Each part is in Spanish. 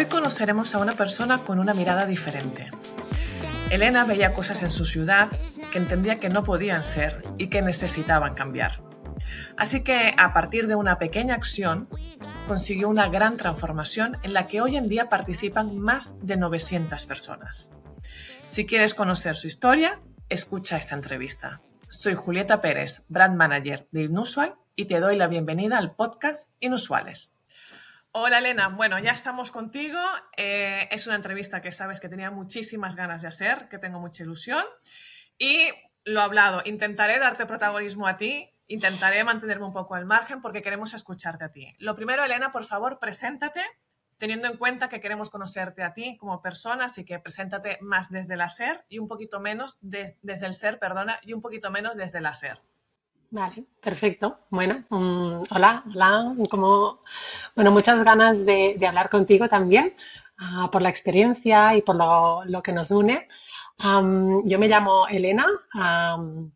Hoy conoceremos a una persona con una mirada diferente. Elena veía cosas en su ciudad que entendía que no podían ser y que necesitaban cambiar. Así que a partir de una pequeña acción consiguió una gran transformación en la que hoy en día participan más de 900 personas. Si quieres conocer su historia, escucha esta entrevista. Soy Julieta Pérez, Brand Manager de Inusual y te doy la bienvenida al podcast Inusuales. Hola Elena, bueno, ya estamos contigo. Eh, es una entrevista que sabes que tenía muchísimas ganas de hacer, que tengo mucha ilusión. Y lo hablado, intentaré darte protagonismo a ti, intentaré mantenerme un poco al margen porque queremos escucharte a ti. Lo primero, Elena, por favor, preséntate, teniendo en cuenta que queremos conocerte a ti como persona, así que preséntate más desde el ser y un poquito menos desde el ser, perdona, y un poquito menos desde el hacer. Vale, perfecto. Bueno, um, hola, hola. Como, bueno, muchas ganas de, hablar contigo también uh, por la experiencia y por lo, que nos une. Um, yo me llamo Elena. Um,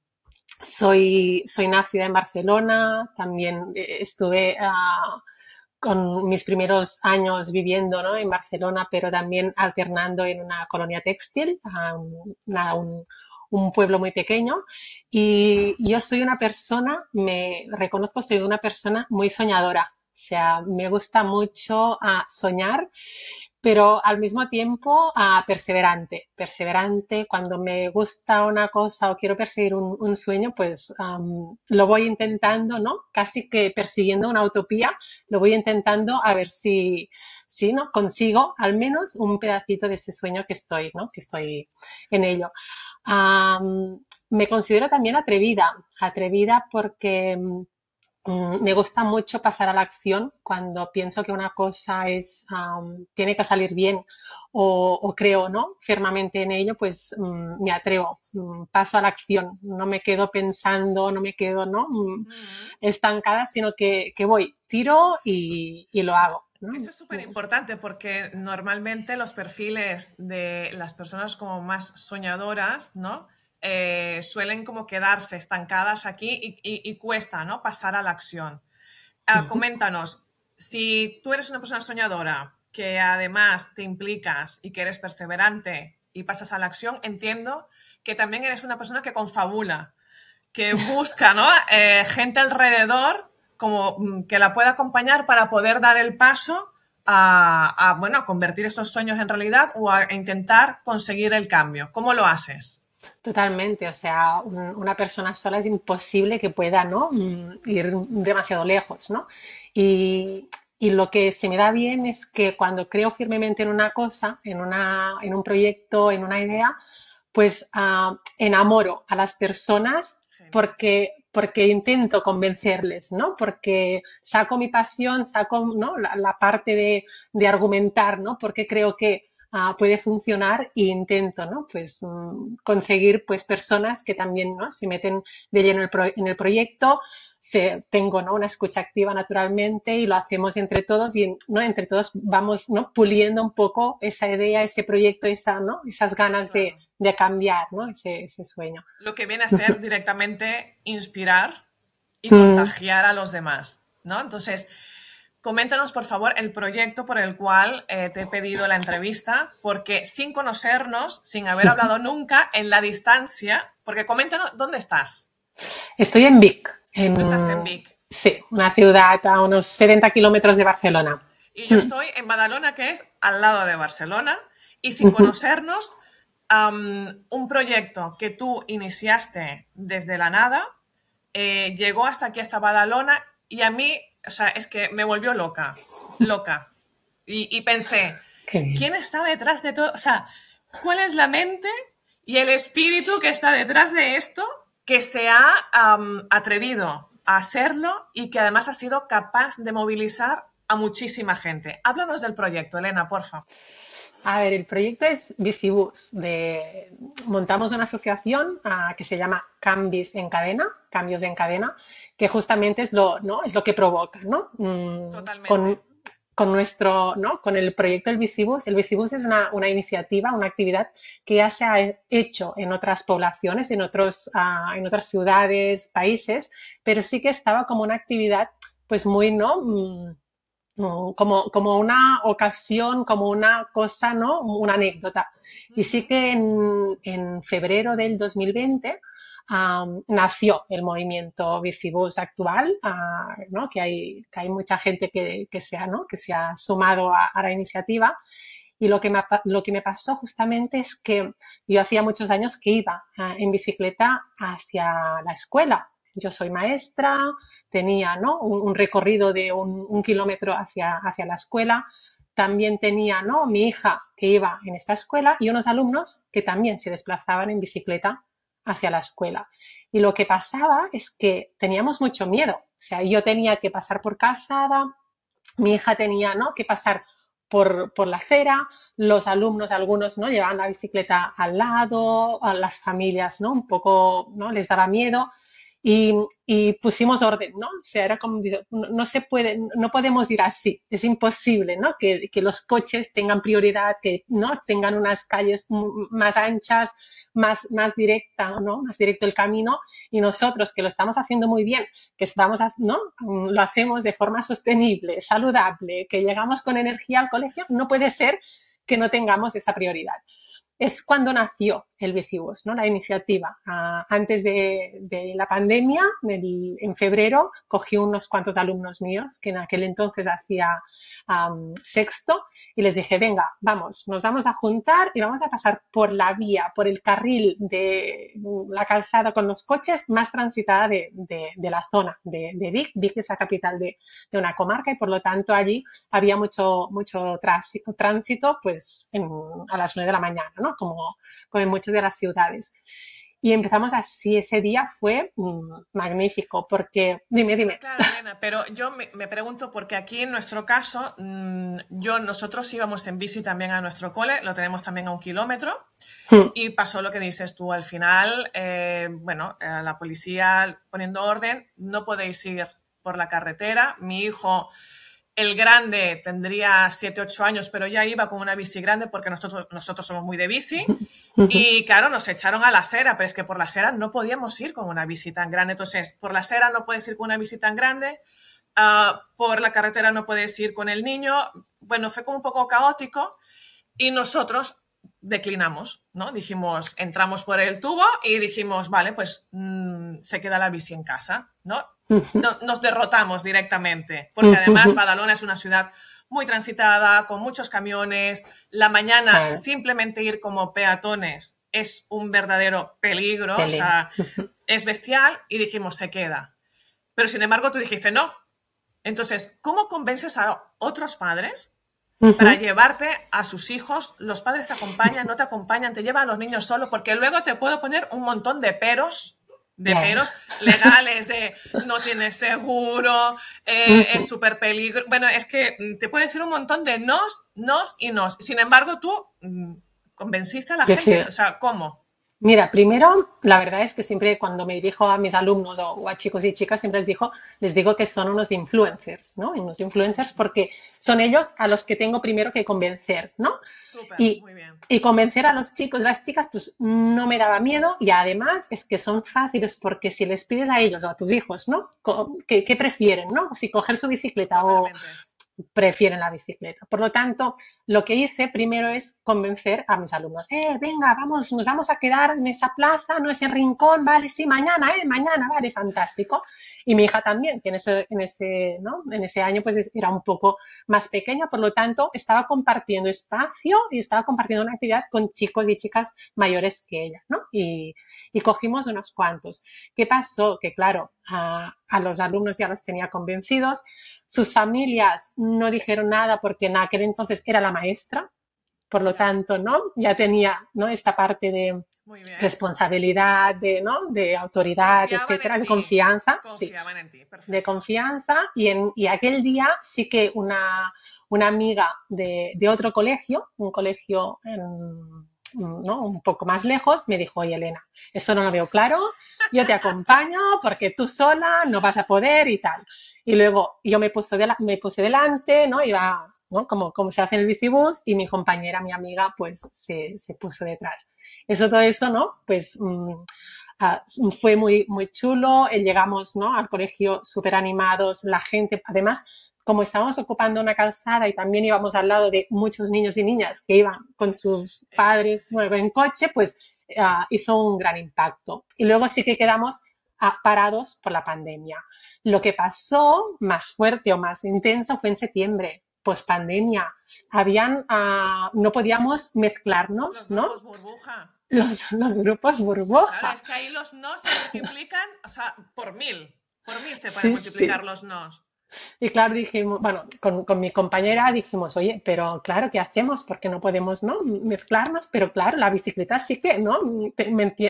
soy, soy nacida en Barcelona. También eh, estuve uh, con mis primeros años viviendo ¿no? en Barcelona, pero también alternando en una colonia textil, un, un pueblo muy pequeño y yo soy una persona, me reconozco, soy una persona muy soñadora, o sea, me gusta mucho ah, soñar, pero al mismo tiempo uh, perseverante, perseverante, cuando me gusta una cosa o quiero perseguir un, sueño, pues lo voy intentando, ¿no? Casi que persiguiendo una utopía, lo voy intentando a ver si, si ¿no? consigo al menos un pedacito de ese sueño que estoy, ¿no? Que estoy en ello me considero también atrevida, atrevida porque mm, me gusta mucho pasar a la acción cuando pienso que una cosa es, tiene que salir bien o, creo ¿no? firmemente en ello, pues mm, me atrevo, mm, paso a la acción, no me quedo pensando, no me quedo ¿no? estancada, sino que, voy, tiro y, y lo hago. Eso es súper importante porque normalmente los perfiles de las personas como más soñadoras, ¿no? Eh, suelen como quedarse estancadas aquí y, cuesta, ¿no? Pasar a la acción. Ah, coméntanos, si tú eres una persona soñadora que además te implicas y que eres perseverante y pasas a la acción, entiendo que también eres una persona que confabula, que busca, ¿no? Eh, gente alrededor como mm, que la pueda acompañar para poder dar el paso a, bueno, a convertir estos sueños en realidad o a intentar conseguir el cambio. ¿Cómo lo haces? Totalmente, o sea, una persona sola es imposible que pueda ¿no? Mm, ir demasiado lejos, ¿no? Y, y, lo que se me da bien es que cuando creo firmemente en una cosa, en, una, en un proyecto, en una idea, pues ah, enamoro a las personas porque porque intento convencerles, ¿no? Porque saco mi pasión, saco ¿no? la, parte de, de, argumentar, ¿no? Porque creo que ah, puede funcionar e intento, ¿no? Pues mm, conseguir pues personas que también, ¿no? Se meten de lleno en el proyecto, tengo ¿no? una escucha activa naturalmente y lo hacemos entre todos y ¿no? entre todos vamos puliendo un poco esa idea, ese proyecto, esa, ¿no? esas ganas de, de cambiar ¿no? ese, ese, sueño. Lo que viene a ser directamente inspirar y mm. contagiar a los demás. ¿no? Entonces, coméntanos por favor el proyecto por el cual eh, te he pedido la entrevista, porque sin conocernos, sin haber hablado nunca, en la distancia, porque coméntanos dónde estás. Estoy en Vic. En, estás en Vic. Sí, una ciudad a unos 70 kilómetros de Barcelona. Y yo estoy en Badalona, que es al lado de Barcelona, y sin conocernos, un proyecto que tú iniciaste desde la nada eh, llegó hasta aquí, hasta Badalona, y a mí, o sea, es que me volvió loca, loca. Y, pensé, ¿quién está detrás de todo? O sea, ¿cuál es la mente y el espíritu que está detrás de esto que se ha atrevido a hacerlo y que además ha sido capaz de movilizar a muchísima gente. Háblanos del proyecto, Elena, porfa. A ver, el proyecto es Bicibus. De... Montamos una asociación ah, que se llama Cambios en Cadena, Cambios en Cadena, que justamente es lo, ¿no? es lo que provoca, ¿no? Mm, Totalmente con nuestro, ¿no? Con el proyecto del Bicibus. El Bicibus es una, iniciativa, una actividad que ya se ha hecho en otras poblaciones, en, otros, ah, en otras ciudades, países, pero sí que estaba como una actividad pues muy, ¿no? Mm, como, como una ocasión, como una cosa, ¿no? Una anécdota. Y sí que en, en febrero del 2020 nació el movimiento Bicibus actual, ah, ¿no? que, hay, que hay mucha gente que, que, se, ha, ¿no? que se ha sumado a, la iniciativa. Y lo que, me, lo que me pasó justamente es que yo hacía muchos años que iba ah, en bicicleta hacia la escuela. Yo soy maestra, tenía ¿no? un, recorrido de un, kilómetro hacia, hacia la escuela. También tenía ¿no? mi hija que iba en esta escuela y unos alumnos que también se desplazaban en bicicleta hacia la escuela. Y lo que pasaba es que teníamos mucho miedo. O sea, yo tenía que pasar por calzada, mi hija tenía ¿no? que pasar por, por, la acera, los alumnos, algunos, ¿no? Llevaban la bicicleta al lado, a las familias, ¿no? Un poco, ¿no? Les daba miedo. Y, pusimos orden, ¿no? O sea, era como, no, se puede, no podemos ir así, es imposible, ¿no? Que, que, los coches tengan prioridad, que, ¿no? Tengan unas calles más anchas, más, más directa, ¿no? Más directo el camino y nosotros que lo estamos haciendo muy bien, que estamos, ¿no? Lo hacemos de forma sostenible, saludable, que llegamos con energía al colegio, no puede ser que no tengamos esa prioridad. Es cuando nació el Bicibus, ¿no? la iniciativa. Ah, antes de, la pandemia, en, febrero, cogí unos cuantos alumnos míos, que en aquel entonces hacía um, sexto, y les dije, venga, vamos, nos vamos a juntar y vamos a pasar por la vía, por el carril de la calzada con los coches más transitada de, la zona de, Vic. Vic es la capital de, una comarca y por lo tanto allí había mucho, mucho tránsito, pues a las nueve de la mañana. Como, como en muchas de las ciudades. Y empezamos así, ese día fue mmm, magnífico, porque, dime, dime. Claro, Elena, pero yo me, me, pregunto, porque aquí en nuestro caso, mmm, yo, nosotros íbamos en bici también a nuestro cole, lo tenemos también a un kilómetro, mm. y pasó lo que dices tú, al final, eh, bueno, eh, la policía poniendo orden, no podéis ir por la carretera, mi hijo el grande tendría 7, 8 años, pero ya iba con una bici grande porque nosotros, nosotros somos muy de bici. Y claro, nos echaron a la acera, pero es que por la acera no podíamos ir con una bici tan grande. Entonces, por la acera no puedes ir con una bici tan grande, uh, por la carretera no puedes ir con el niño. Bueno, fue como un poco caótico y nosotros declinamos, ¿no? Dijimos, entramos por el tubo y dijimos, vale, pues mmm, se queda la bici en casa, ¿no? No, nos derrotamos directamente, porque además Badalona es una ciudad muy transitada, con muchos camiones. La mañana simplemente ir como peatones es un verdadero peligro, o sea, es bestial y dijimos, se queda. Pero sin embargo tú dijiste, no. Entonces, ¿cómo convences a otros padres para llevarte a sus hijos? Los padres te acompañan, no te acompañan, te llevan a los niños solo, porque luego te puedo poner un montón de peros de peros legales, de no tienes seguro, eh, es súper peligro. Bueno, es que mm, te puede decir un montón de nos, nos y nos. Sin embargo, tú mm, convenciste a la gente. O sea, ¿cómo? Mira, primero, la verdad es que siempre cuando me dirijo a mis alumnos o, a chicos y chicas, siempre les, digo, les digo que son unos influencers, ¿no? Unos influencers porque son ellos a los que tengo primero que convencer, ¿no? Súper, y, muy bien. y convencer a los chicos, las chicas, pues no me daba miedo y además es que son fáciles porque si les pides a ellos o a tus hijos, ¿no? ¿Qué, qué prefieren, ¿no? Si coger su bicicleta o, prefieren la bicicleta. Por lo tanto, lo que hice primero es convencer a mis alumnos, eh, venga, vamos, nos vamos a quedar en esa plaza, no ese rincón, vale, sí, mañana, eh, mañana, vale, fantástico. Y mi hija también, que en ese, en ese, ¿no? en ese año pues era un poco más pequeña, por lo tanto estaba compartiendo espacio y estaba compartiendo una actividad con chicos y chicas mayores que ella, ¿no? Y, y cogimos unos cuantos. ¿Qué pasó? Que claro, a, a los alumnos ya los tenía convencidos, sus familias no dijeron nada porque en aquel entonces era la maestra, por lo tanto, ¿no? Ya tenía, ¿no? Esta parte de responsabilidad, de, ¿no? de autoridad, Confiaban etcétera, de confianza. Sí, ti, de confianza. Y, en, y aquel día sí que una, una amiga de, de, otro colegio, un colegio en, ¿no? un poco más lejos, me dijo, oye Elena, eso no lo veo claro, yo te acompaño porque tú sola no vas a poder y tal. Y luego yo me puse, de la, me puse delante, ¿no? Iba, ¿no? Como, como se hace en el bicibús y mi compañera, mi amiga, pues se, se puso detrás. Eso, todo eso, ¿no? Pues mmm, uh, fue muy, muy chulo. Llegamos, ¿no? Al colegio súper animados, la gente, además, como estábamos ocupando una calzada y también íbamos al lado de muchos niños y niñas que iban con sus padres en coche, pues ah, hizo un gran impacto. Y luego sí que quedamos ah, parados por la pandemia. Lo que pasó más fuerte o más intenso fue en septiembre, post pandemia. Habían, ah, no podíamos mezclarnos, ¿no? Los burbuja. Los, los, grupos burbuja. Claro, es que ahí los nos se multiplican, o sea, por mil. Por mí se pueden multiplicar los nos. Y claro, dijimos, bueno, con, con, mi compañera dijimos, oye, pero claro, ¿qué hacemos? Porque no podemos, ¿no? Mezclarnos, pero claro, la bicicleta sí que, ¿no?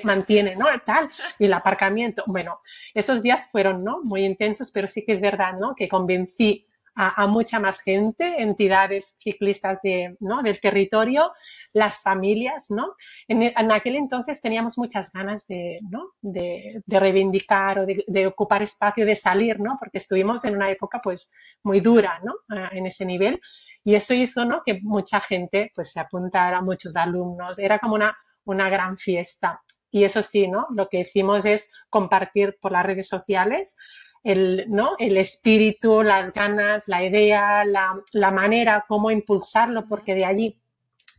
Mantiene, ¿no? Tal, y el aparcamiento. Bueno, esos días fueron, ¿no? Muy intensos, pero sí que es verdad, ¿no? Que convencí a, mucha más gente, entidades ciclistas de, ¿no? del territorio, las familias, ¿no? En, aquel entonces teníamos muchas ganas de, ¿no? de, reivindicar o de, de, ocupar espacio, de salir, ¿no? Porque estuvimos en una época pues muy dura, ¿no? En ese nivel y eso hizo, ¿no? Que mucha gente pues se apuntara, muchos alumnos, era como una, una gran fiesta. Y eso sí, ¿no? Lo que hicimos es compartir por las redes sociales el, ¿no? el espíritu, las ganas, la idea, la, la manera, cómo impulsarlo, porque de allí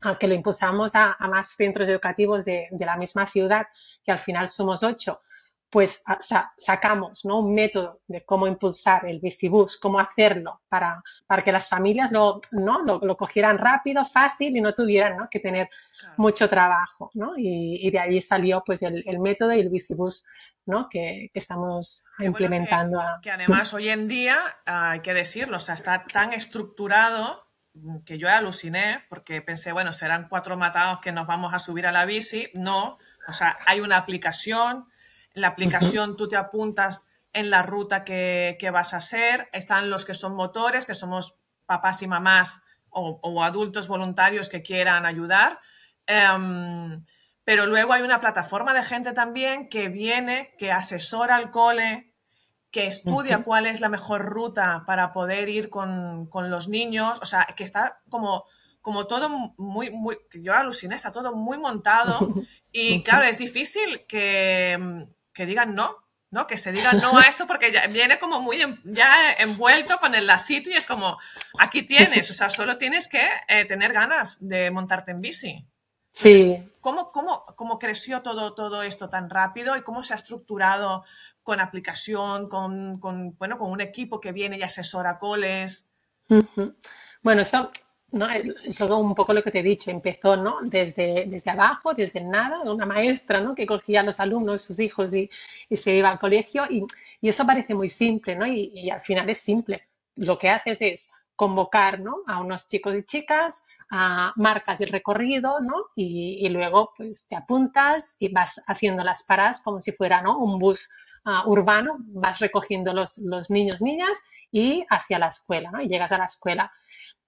a que lo impulsamos a, a más centros educativos de, de, la misma ciudad, que al final somos ocho, pues sa sacamos ¿no? un método de cómo impulsar el bicibús, cómo hacerlo para, para que las familias lo, ¿no? Lo, lo, cogieran rápido, fácil y no tuvieran ¿no? que tener claro. mucho trabajo. ¿no? Y, y, de allí salió pues el, el método y el bicibús ¿no? que, que, estamos Qué implementando. Bueno, que, que, además hoy en día, hay que decirlo, o sea, está tan estructurado que yo aluciné porque pensé, bueno, serán cuatro matados que nos vamos a subir a la bici. No, o sea, hay una aplicación, la aplicación uh -huh. tú te apuntas en la ruta que, que, vas a hacer, están los que son motores, que somos papás y mamás o, o adultos voluntarios que quieran ayudar. Um, pero luego hay una plataforma de gente también que viene, que asesora al cole, que estudia uh -huh. cuál es la mejor ruta para poder ir con, con, los niños, o sea, que está como, como todo muy, muy, yo aluciné, está todo muy montado y claro, es difícil que, que digan no, ¿no? Que se diga no a esto porque ya viene como muy en, ya envuelto con el lacito y es como, aquí tienes, o sea, solo tienes que eh, tener ganas de montarte en bici. Sí. ¿cómo, cómo, ¿Cómo creció todo, todo esto tan rápido y cómo se ha estructurado con aplicación, con, con, bueno, con un equipo que viene y asesora coles? Uh -huh. Bueno, eso ¿no? es un poco lo que te he dicho, empezó ¿no? desde, desde abajo, desde nada, una maestra ¿no? que cogía a los alumnos, sus hijos y, y se iba al colegio y, y, eso parece muy simple ¿no? Y, y, al final es simple. Lo que haces es convocar ¿no? a unos chicos y chicas, a marcas el recorrido ¿no? y, luego pues te apuntas y vas haciendo las paradas como si fuera ¿no? un bus uh, urbano, vas recogiendo los, los niños, niñas y hacia la escuela. Y llegas a la escuela.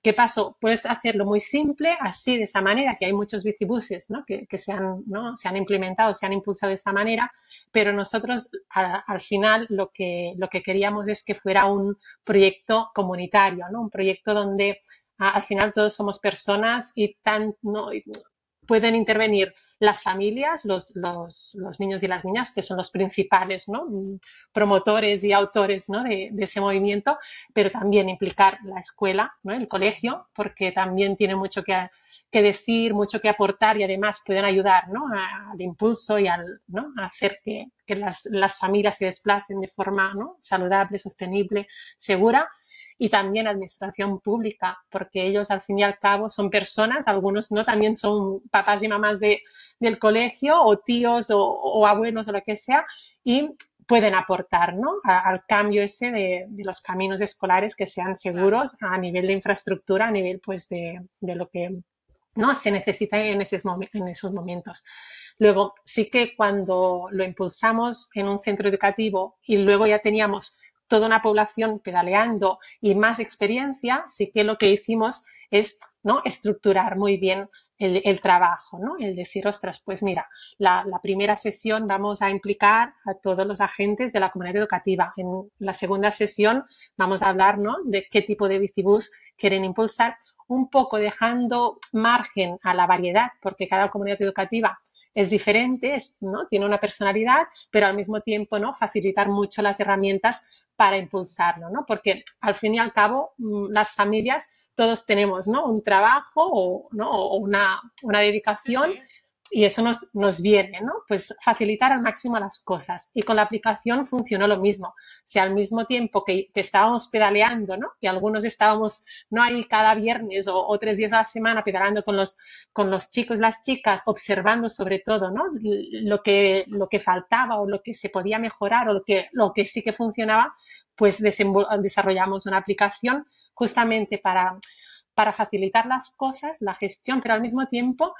¿Qué pasó? Puedes hacerlo muy simple, así, de esa manera, que hay muchos bicibuses ¿no? que, que se, han, ¿no? se, han, implementado, se han impulsado de esta manera, pero nosotros al final lo que, lo que queríamos es que fuera un proyecto comunitario, ¿no? un proyecto donde al final todos somos personas y tan, ¿no? pueden intervenir las familias, los, los, los, niños y las niñas, que son los principales ¿no? promotores y autores de, ese movimiento, pero también implicar la escuela, ¿no? el colegio, porque también tiene mucho que, decir, mucho que aportar y además pueden ayudar al impulso y al, a hacer que, que las, las, familias se desplacen de forma saludable, sostenible, segura y también administración pública, porque ellos al fin y al cabo son personas, algunos no también son papás y mamás de, del colegio o tíos o, o, abuelos o lo que sea y pueden aportar ¿no? A, al cambio ese de, de, los caminos escolares que sean seguros a nivel de infraestructura, a nivel pues de, de lo que no se necesita en esos, en esos momentos. Luego, sí que cuando lo impulsamos en un centro educativo y luego ya teníamos toda una población pedaleando y más experiencia, sí que lo que hicimos es ¿no? estructurar muy bien el, trabajo, ¿no? el decir, ostras, pues mira, la, la, primera sesión vamos a implicar a todos los agentes de la comunidad educativa. En la segunda sesión vamos a hablar ¿no? de qué tipo de bicibús quieren impulsar, un poco dejando margen a la variedad, porque cada comunidad educativa es diferente, es, ¿no? Tiene una personalidad, pero al mismo tiempo, ¿no? Facilitar mucho las herramientas para impulsarlo, ¿no? Porque al fin y al cabo, mm, las familias, todos tenemos, ¿no? Un trabajo o, ¿no? o una, una dedicación y eso nos, nos, viene, ¿no? Pues facilitar al máximo las cosas. Y con la aplicación funcionó lo mismo. Si al mismo tiempo que, que estábamos pedaleando, ¿no? Que algunos estábamos, no ahí cada viernes o, tres días a la semana pedaleando con los, con los chicos, las chicas, observando sobre todo, ¿no? Lo que, lo que faltaba o lo que se podía mejorar o lo que, lo que sí que funcionaba, pues desarrollamos una aplicación justamente para, para facilitar las cosas, la gestión, pero al mismo tiempo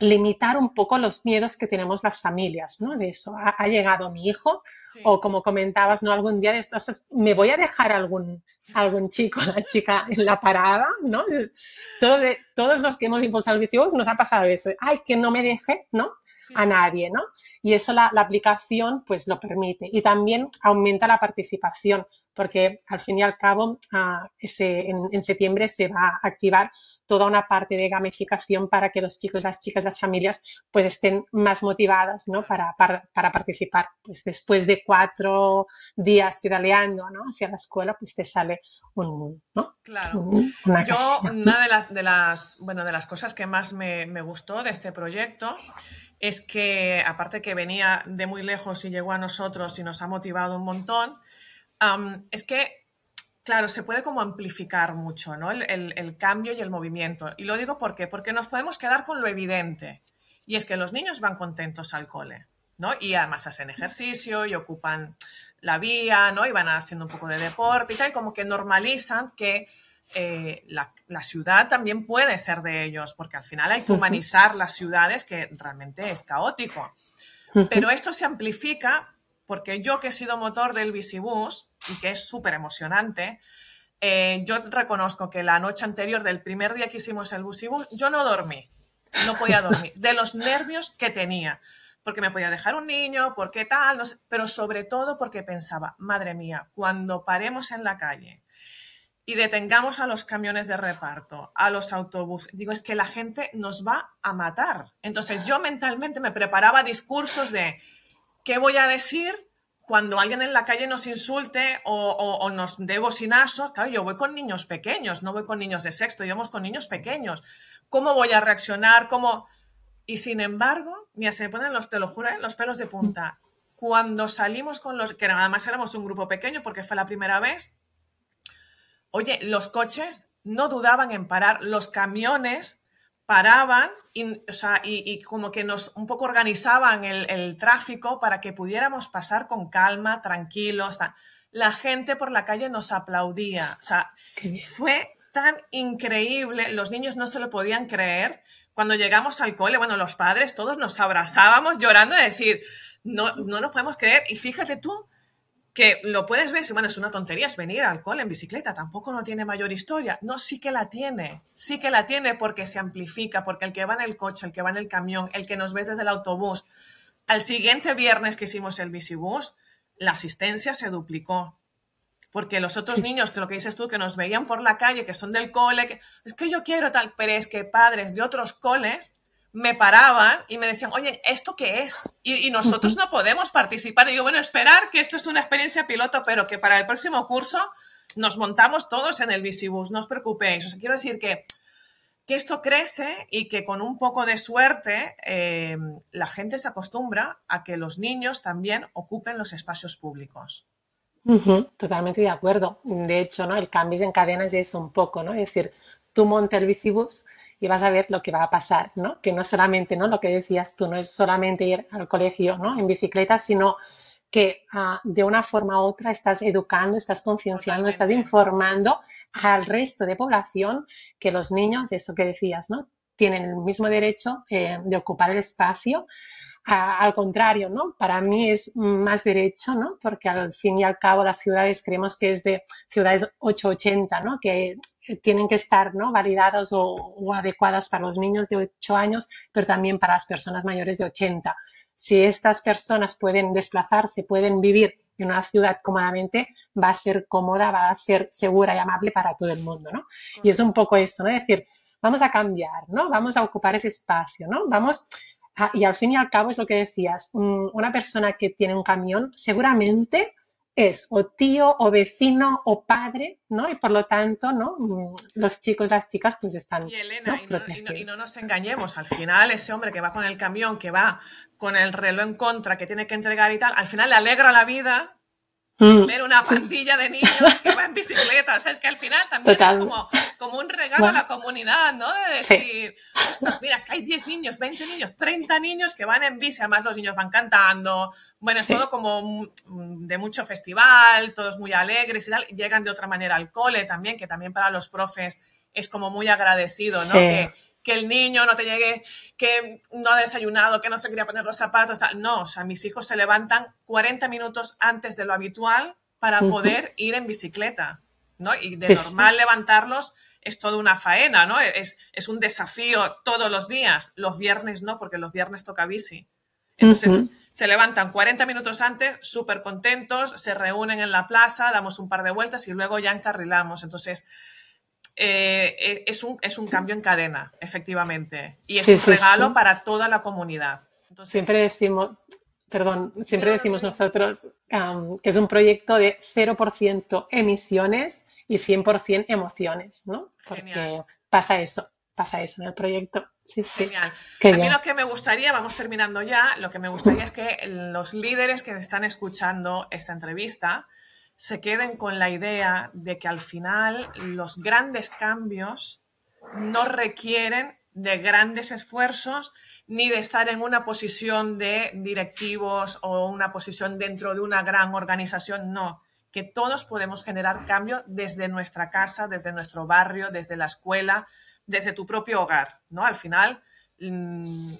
limitar un poco los miedos que tenemos las familias, ¿no? De eso, ha, llegado mi hijo, o como comentabas, ¿no? Algún día de estos, me voy a dejar algún, algún chico, la chica en la parada, ¿no? Todo todos los que hemos impulsado el nos ha pasado eso, ay, que no me deje, ¿no? A nadie, ¿no? Y eso la, la aplicación pues lo permite. Y también aumenta la participación, porque al fin y al cabo ah, ese, en, septiembre se va a activar toda una parte de gamificación para que los chicos, las chicas, las familias pues estén más motivadas ¿no? para, para, participar. Pues después de cuatro días pedaleando ¿no? hacia la escuela, pues te sale un, ¿no? Claro. una Yo, una de las, de, las, bueno, de las cosas que más me, me gustó de este proyecto es que, aparte que venía de muy lejos y llegó a nosotros y nos ha motivado un montón, es que Claro, se puede como amplificar mucho, ¿no? El, cambio y el movimiento. Y lo digo ¿por qué? porque nos podemos quedar con lo evidente. Y es que los niños van contentos al cole, ¿no? Y además hacen ejercicio y ocupan la vía, ¿no? Y van haciendo un poco de deporte y tal, y como que normalizan que eh, la, la, ciudad también puede ser de ellos, porque al final hay que humanizar las ciudades, que realmente es caótico. Pero esto se amplifica porque yo que he sido motor del Bicibus y que es súper emocionante, eh, yo reconozco que la noche anterior del primer día que hicimos el Bicibus, yo no dormí, no podía dormir, de los nervios que tenía, porque me podía dejar un niño, porque tal, pero sobre todo porque pensaba, madre mía, cuando paremos en la calle y detengamos a los camiones de reparto, a los autobuses, digo, es que la gente nos va a matar. Entonces yo mentalmente me preparaba discursos de ¿qué voy a decir cuando alguien en la calle nos insulte o, nos dé? Claro, yo voy con niños pequeños, no voy con niños de sexto, íbamos con niños pequeños. ¿Cómo voy a reaccionar? ¿Cómo? Y sin embargo, mira, se me ponen los, te lo juro, ¿eh? los pelos de punta. Cuando salimos con los, que nada más éramos un grupo pequeño porque fue la primera vez, oye, los coches no dudaban en parar, los camiones paraban y, y, como que nos un poco organizaban el, tráfico para que pudiéramos pasar con calma, tranquilos. La gente por la calle nos aplaudía. O sea, fue tan increíble. Los niños no se lo podían creer. Cuando llegamos al cole, bueno, los padres todos nos abrazábamos llorando de decir, no, no nos podemos creer. Y fíjate tú que lo puedes ver, si bueno, es una tontería, es venir al cole en bicicleta, tampoco no tiene mayor historia. No, sí que la tiene, sí que la tiene porque se amplifica, porque el que va en el coche, el que va en el camión, el que nos ves desde el autobús, al siguiente viernes que hicimos el bicibús, la asistencia se duplicó. Porque los otros niños, que lo que dices tú, que nos veían por la calle, que son del cole, que es que yo quiero tal, pero es que padres de otros coles me paraban y me decían, oye, ¿esto qué es? Y, nosotros no podemos participar. Y digo, bueno, esperar que esto es una experiencia piloto, pero que para el próximo curso nos montamos todos en el Bicibus, no os preocupéis. O sea, quiero decir que, que esto crece y que con un poco de suerte eh, la gente se acostumbra a que los niños también ocupen los espacios públicos. totalmente de acuerdo. De hecho, ¿no? El cambio en cadenas es un poco, ¿no? Es decir, tú montas el bicibus y vas a ver lo que va a pasar, ¿no? Que no solamente, ¿no? Lo que decías tú, no es solamente ir al colegio, ¿no? En bicicleta, sino que ah, de una forma u otra estás educando, estás concienciando, estás informando al resto de población que los niños, eso que decías, ¿no? Tienen el mismo derecho eh, de ocupar el espacio. al contrario, ¿no? Para mí es más derecho, ¿no? Porque al fin y al cabo las ciudades creemos que es de ciudades 880, ¿no? Que tienen que estar ¿no? validados o, adecuadas para los niños de 8 años, pero también para las personas mayores de 80. Si estas personas pueden desplazarse, pueden vivir en una ciudad cómodamente, va a ser cómoda, va a ser segura y amable para todo el mundo, ¿no? Y es un poco eso, ¿no? Es decir, vamos a cambiar, ¿no? Vamos a ocupar ese espacio, ¿no? Vamos y al fin y al cabo es lo que decías, una persona que tiene un camión seguramente es o tío o vecino o padre, ¿no? Y por lo tanto, ¿no? Mm, los chicos, las chicas, pues están. Y Elena, y, no, nos engañemos, al final ese hombre que va con el camión, que va con el reloj en contra, que tiene que entregar y tal, al final le alegra la vida Mm. ver una pandilla de niños que va en bicicleta. O sea, es que al final también es como, como un regalo a la comunidad, ¿no? De decir, ostras, mira, es que hay 10 niños, 20 niños, 30 niños que van en bici. Además, los niños van cantando. Bueno, es todo como de mucho festival, todos muy alegres y tal. Llegan de otra manera al cole también, que también para los profes es como muy agradecido, ¿no? Que, que el niño no te llegue, que no ha desayunado, que no se quería poner los zapatos, tal. No, o sea, mis hijos se levantan 40 minutos antes de lo habitual para poder ir en bicicleta, ¿no? Y de normal levantarlos es toda una faena, ¿no? Es, es un desafío todos los días. Los viernes no, porque los viernes toca bici. Entonces, se levantan 40 minutos antes, súper contentos, se reúnen en la plaza, damos un par de vueltas y luego ya encarrilamos. Entonces, eh, eh, es, un, es un cambio en cadena, efectivamente. Y es un regalo para toda la comunidad. siempre decimos, perdón, siempre decimos nosotros que es un proyecto de 0% emisiones y 100% emociones, ¿no? Porque pasa eso, pasa eso en el proyecto. Sí, Genial. a mí lo que me gustaría, vamos terminando ya, lo que me gustaría es que los líderes que están escuchando esta entrevista, se queden con la idea de que al final los grandes cambios no requieren de grandes esfuerzos ni de estar en una posición de directivos o una posición dentro de una gran organización, no, que todos podemos generar cambio desde nuestra casa, desde nuestro barrio, desde la escuela, desde tu propio hogar, ¿no? Al final, mm,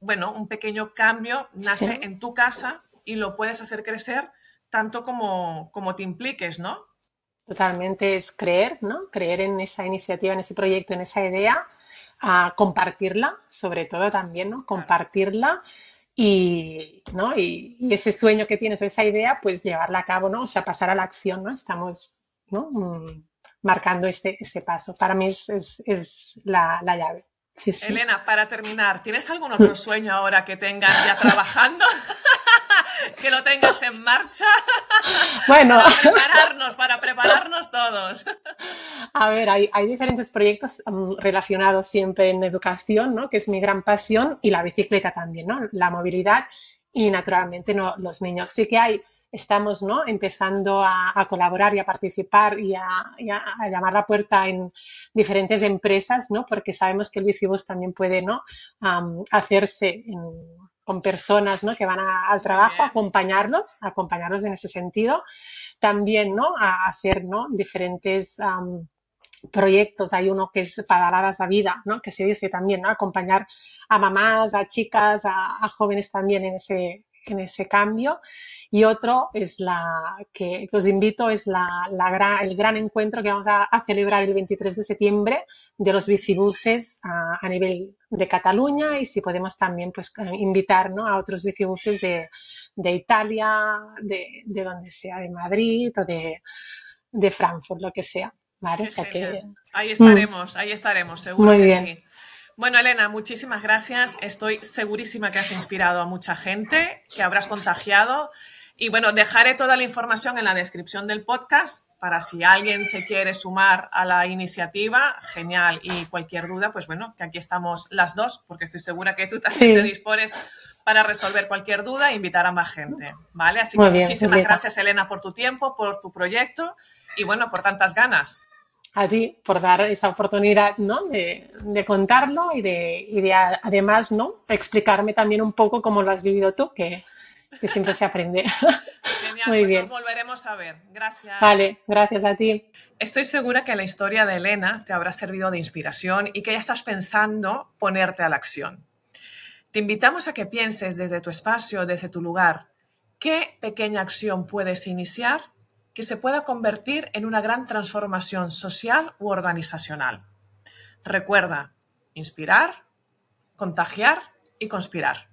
bueno, un pequeño cambio nace en tu casa y lo puedes hacer crecer tanto como, como te impliques, ¿no? Totalmente es creer, ¿no? Creer en esa iniciativa, en ese proyecto, en esa idea, a compartirla, sobre todo también, ¿no? Compartirla y, ¿no? Y, ese sueño que tienes o esa idea, pues llevarla a cabo, ¿no? O sea, pasar a la acción, ¿no? Estamos, ¿no? Mm, marcando este, este paso. Para mí es, es, la, la, llave. Elena, para terminar, ¿tienes algún otro sueño ahora que tengas ya trabajando? que lo tengas en marcha. Bueno. Para prepararnos, para prepararnos todos. A ver, hay, diferentes proyectos mm, relacionados siempre en educación, ¿no? Que es mi gran pasión, y la bicicleta también, ¿no? La movilidad y naturalmente no, los niños. Sí que hay estamos ¿no? empezando a, colaborar y a participar y a, llamar la puerta en diferentes empresas, ¿no? porque sabemos que el Bicibus también puede ¿no? hacerse en, con personas ¿no? que van al trabajo, acompañarlos, acompañarlos en ese sentido. También ¿no? a hacer ¿no? diferentes proyectos. Hay uno que es para a vida, ¿no? que se dice también, ¿no? acompañar a mamás, a chicas, a, a jóvenes también en ese, en ese cambio. Y otro es la que, os invito, es la, el gran encuentro que vamos a, celebrar el 23 de septiembre de los bicibuses a, nivel de Cataluña y si podemos también pues, invitar a otros bicibuses de, Italia, de, donde sea, de Madrid o de, Frankfurt, lo que sea. ahí estaremos, ahí estaremos, seguro que sí. Bueno, Elena, muchísimas gracias. Estoy segurísima que has inspirado a mucha gente, que habrás contagiado y bueno, dejaré toda la información en la descripción del podcast para si alguien se quiere sumar a la iniciativa, genial. Y cualquier duda, pues bueno, que aquí estamos las dos, porque estoy segura que tú también te dispones para resolver cualquier duda e invitar a más gente. ¿Vale? Así que muchísimas gracias, Elena, por tu tiempo, por tu proyecto y bueno, por tantas ganas. A ti por dar esa oportunidad ¿no? de, contarlo y de, y de además ¿no? explicarme también un poco cómo lo has vivido tú, que que siempre se aprende. Genial, Muy pues bien. Nos volveremos a ver. Gracias. Vale, gracias a ti. Estoy segura que la historia de Elena te habrá servido de inspiración y que ya estás pensando ponerte a la acción. Te invitamos a que pienses desde tu espacio, desde tu lugar, qué pequeña acción puedes iniciar que se pueda convertir en una gran transformación social u organizacional. Recuerda, inspirar, contagiar y conspirar.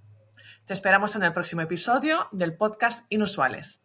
Te esperamos en el próximo episodio del podcast Inusuales.